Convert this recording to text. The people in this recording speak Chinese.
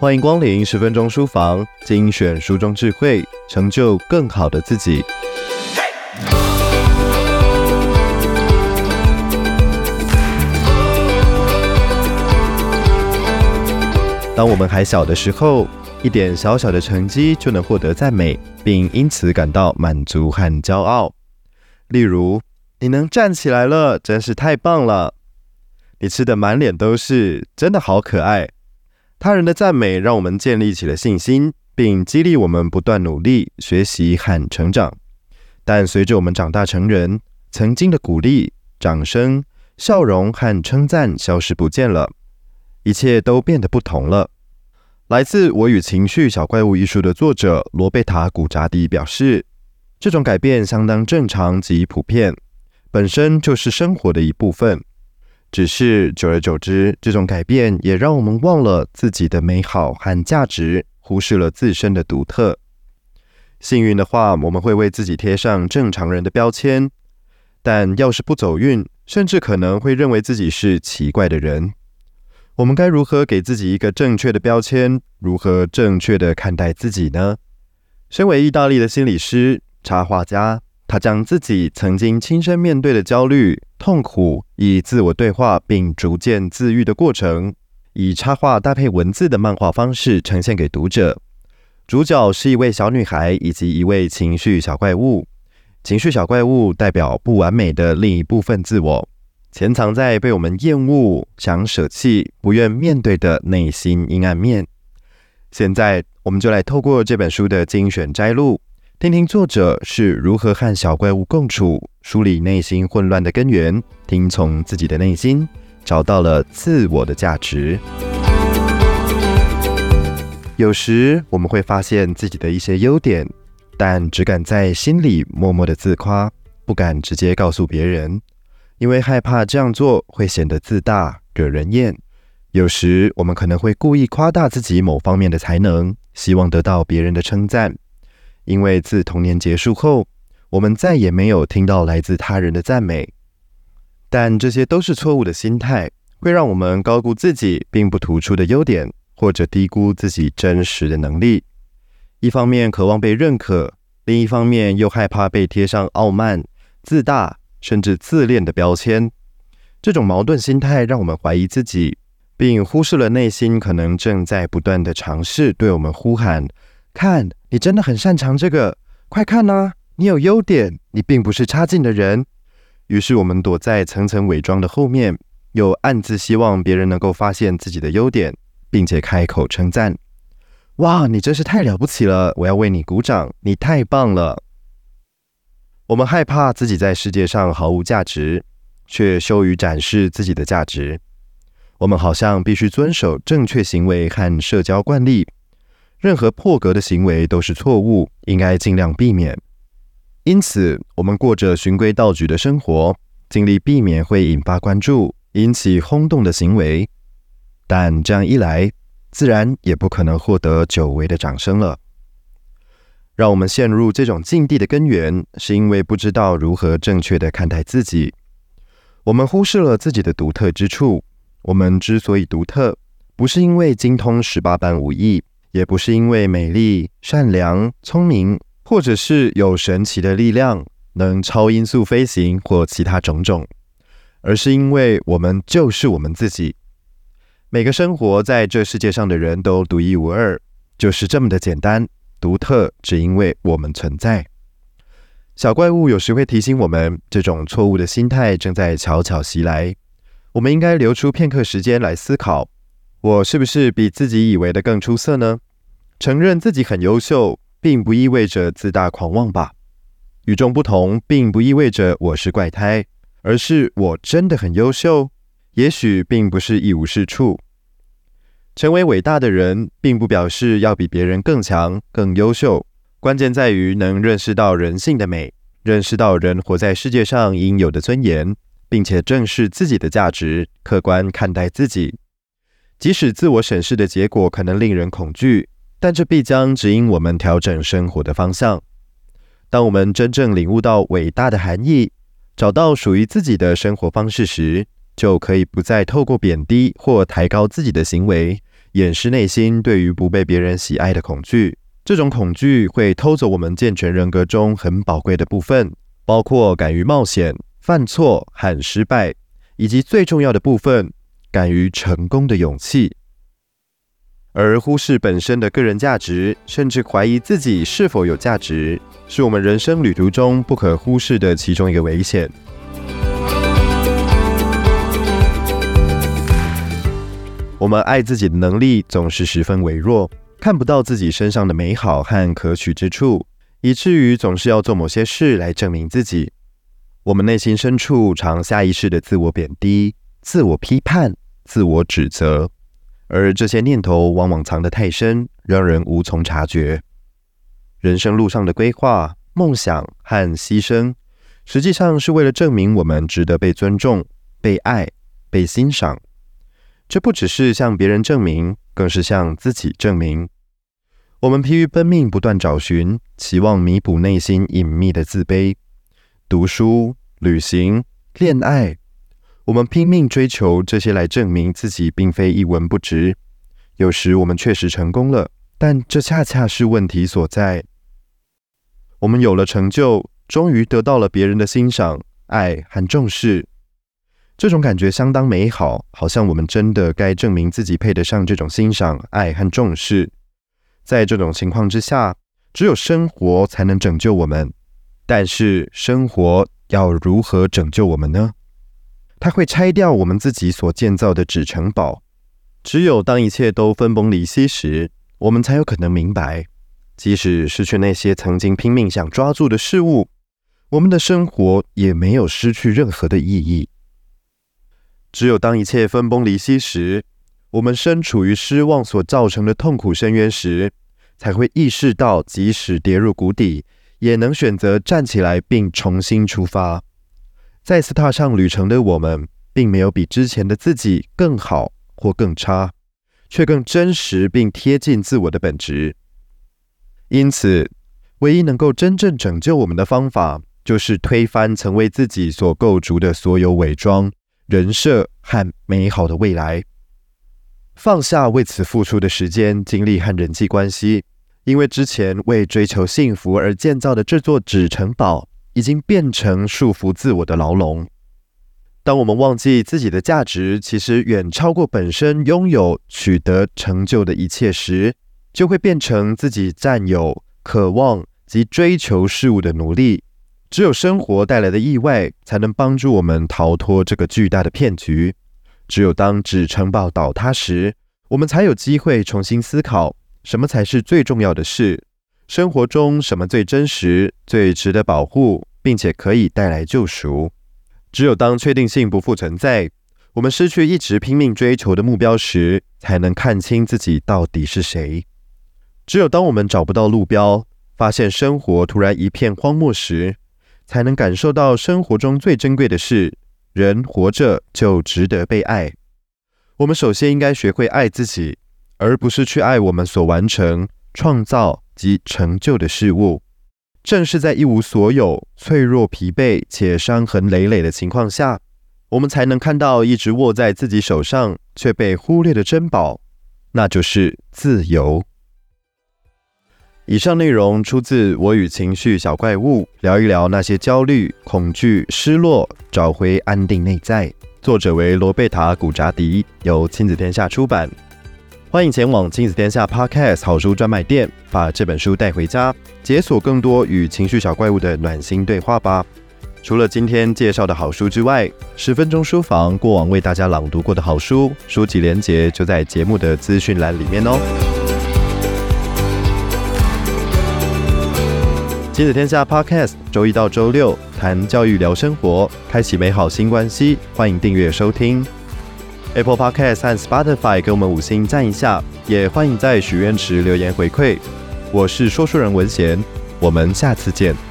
欢迎光临十分钟书房，精选书中智慧，成就更好的自己。当我们还小的时候，一点小小的成绩就能获得赞美，并因此感到满足和骄傲。例如，你能站起来了，真是太棒了！你吃的满脸都是，真的好可爱。他人的赞美让我们建立起了信心，并激励我们不断努力学习和成长。但随着我们长大成人，曾经的鼓励、掌声、笑容和称赞消失不见了，一切都变得不同了。来自《我与情绪小怪物》一书的作者罗贝塔·古扎迪表示，这种改变相当正常及普遍，本身就是生活的一部分。只是久而久之，这种改变也让我们忘了自己的美好和价值，忽视了自身的独特。幸运的话，我们会为自己贴上正常人的标签；但要是不走运，甚至可能会认为自己是奇怪的人。我们该如何给自己一个正确的标签？如何正确地看待自己呢？身为意大利的心理师、插画家。他将自己曾经亲身面对的焦虑、痛苦，以自我对话并逐渐自愈的过程，以插画搭配文字的漫画方式呈现给读者。主角是一位小女孩以及一位情绪小怪物。情绪小怪物代表不完美的另一部分自我，潜藏在被我们厌恶、想舍弃、不愿面对的内心阴暗面。现在，我们就来透过这本书的精选摘录。听听作者是如何和小怪物共处，梳理内心混乱的根源，听从自己的内心，找到了自我的价值。有时我们会发现自己的一些优点，但只敢在心里默默的自夸，不敢直接告诉别人，因为害怕这样做会显得自大，惹人厌。有时我们可能会故意夸大自己某方面的才能，希望得到别人的称赞。因为自童年结束后，我们再也没有听到来自他人的赞美，但这些都是错误的心态，会让我们高估自己并不突出的优点，或者低估自己真实的能力。一方面渴望被认可，另一方面又害怕被贴上傲慢、自大甚至自恋的标签。这种矛盾心态让我们怀疑自己，并忽视了内心可能正在不断地尝试对我们呼喊。看，你真的很擅长这个，快看呐！你有优点，你并不是差劲的人。于是我们躲在层层伪装的后面，又暗自希望别人能够发现自己的优点，并且开口称赞：“哇，你真是太了不起了！我要为你鼓掌，你太棒了。”我们害怕自己在世界上毫无价值，却羞于展示自己的价值。我们好像必须遵守正确行为和社交惯例。任何破格的行为都是错误，应该尽量避免。因此，我们过着循规蹈矩的生活，尽力避免会引发关注、引起轰动的行为。但这样一来，自然也不可能获得久违的掌声了。让我们陷入这种境地的根源，是因为不知道如何正确地看待自己。我们忽视了自己的独特之处。我们之所以独特，不是因为精通十八般武艺。也不是因为美丽、善良、聪明，或者是有神奇的力量，能超音速飞行或其他种种，而是因为我们就是我们自己。每个生活在这世界上的人都独一无二，就是这么的简单、独特，只因为我们存在。小怪物有时会提醒我们，这种错误的心态正在悄悄袭来。我们应该留出片刻时间来思考。我是不是比自己以为的更出色呢？承认自己很优秀，并不意味着自大狂妄吧？与众不同，并不意味着我是怪胎，而是我真的很优秀。也许并不是一无是处。成为伟大的人，并不表示要比别人更强、更优秀。关键在于能认识到人性的美，认识到人活在世界上应有的尊严，并且正视自己的价值，客观看待自己。即使自我审视的结果可能令人恐惧，但这必将指引我们调整生活的方向。当我们真正领悟到伟大的含义，找到属于自己的生活方式时，就可以不再透过贬低或抬高自己的行为，掩饰内心对于不被别人喜爱的恐惧。这种恐惧会偷走我们健全人格中很宝贵的部分，包括敢于冒险、犯错和失败，以及最重要的部分，敢于成功的勇气。而忽视本身的个人价值，甚至怀疑自己是否有价值，是我们人生旅途中不可忽视的其中一个危险。我们爱自己的能力总是十分微弱，看不到自己身上的美好和可取之处，以至于总是要做某些事来证明自己。我们内心深处常下意识的自我贬低、自我批判、自我指责。而这些念头往往藏得太深，让人无从察觉。人生路上的规划、梦想和牺牲，实际上是为了证明我们值得被尊重、被爱、被欣赏。这不只是向别人证明，更是向自己证明。我们疲于奔命，不断找寻，期望弥补内心隐秘的自卑。读书、旅行、恋爱。我们拼命追求这些来证明自己并非一文不值。有时我们确实成功了，但这恰恰是问题所在。我们有了成就，终于得到了别人的欣赏、爱和重视，这种感觉相当美好，好像我们真的该证明自己配得上这种欣赏、爱和重视。在这种情况之下，只有生活才能拯救我们。但是，生活要如何拯救我们呢？它会拆掉我们自己所建造的纸城堡。只有当一切都分崩离析时，我们才有可能明白，即使失去那些曾经拼命想抓住的事物，我们的生活也没有失去任何的意义。只有当一切分崩离析时，我们身处于失望所造成的痛苦深渊时，才会意识到，即使跌入谷底，也能选择站起来并重新出发。再次踏上旅程的我们，并没有比之前的自己更好或更差，却更真实并贴近自我的本质。因此，唯一能够真正拯救我们的方法，就是推翻曾为自己所构筑的所有伪装、人设和美好的未来，放下为此付出的时间、精力和人际关系，因为之前为追求幸福而建造的这座纸城堡。已经变成束缚自我的牢笼。当我们忘记自己的价值其实远超过本身拥有、取得成就的一切时，就会变成自己占有、渴望及追求事物的奴隶。只有生活带来的意外，才能帮助我们逃脱这个巨大的骗局。只有当纸城堡倒塌时，我们才有机会重新思考什么才是最重要的事。生活中什么最真实、最值得保护，并且可以带来救赎？只有当确定性不复存在，我们失去一直拼命追求的目标时，才能看清自己到底是谁。只有当我们找不到路标，发现生活突然一片荒漠时，才能感受到生活中最珍贵的是：人活着就值得被爱。我们首先应该学会爱自己，而不是去爱我们所完成、创造。及成就的事物，正是在一无所有、脆弱、疲惫且伤痕累累的情况下，我们才能看到一直握在自己手上却被忽略的珍宝，那就是自由。以上内容出自《我与情绪小怪物》，聊一聊那些焦虑、恐惧、失落，找回安定内在。作者为罗贝塔·古扎迪，由亲子天下出版。欢迎前往亲子天下 Podcast 好书专卖店，把这本书带回家，解锁更多与情绪小怪物的暖心对话吧。除了今天介绍的好书之外，十分钟书房过往为大家朗读过的好书，书籍连结就在节目的资讯栏里面哦。亲子天下 Podcast 周一到周六谈教育聊生活，开启美好新关系，欢迎订阅收听。Apple Podcast 和 Spotify 给我们五星赞一下，也欢迎在许愿池留言回馈。我是说书人文贤，我们下次见。